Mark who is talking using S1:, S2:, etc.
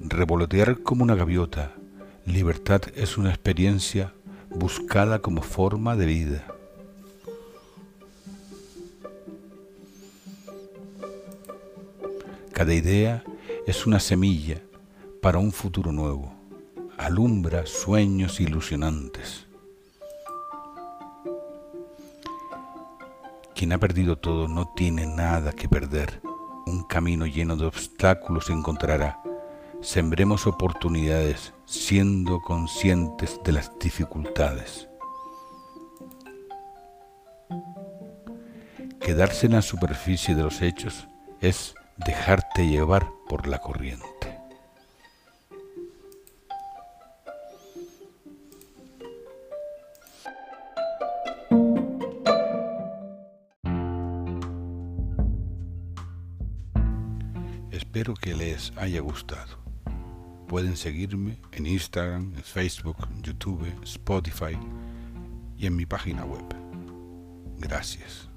S1: revolotear como una gaviota, libertad es una experiencia buscada como forma de vida. Cada idea es una semilla para un futuro nuevo. Alumbra sueños ilusionantes. Quien ha perdido todo no tiene nada que perder un camino lleno de obstáculos encontrará. Sembremos oportunidades siendo conscientes de las dificultades. Quedarse en la superficie de los hechos es dejarte llevar por la corriente. Espero que les haya gustado. Pueden seguirme en Instagram, Facebook, YouTube, Spotify y en mi página web. Gracias.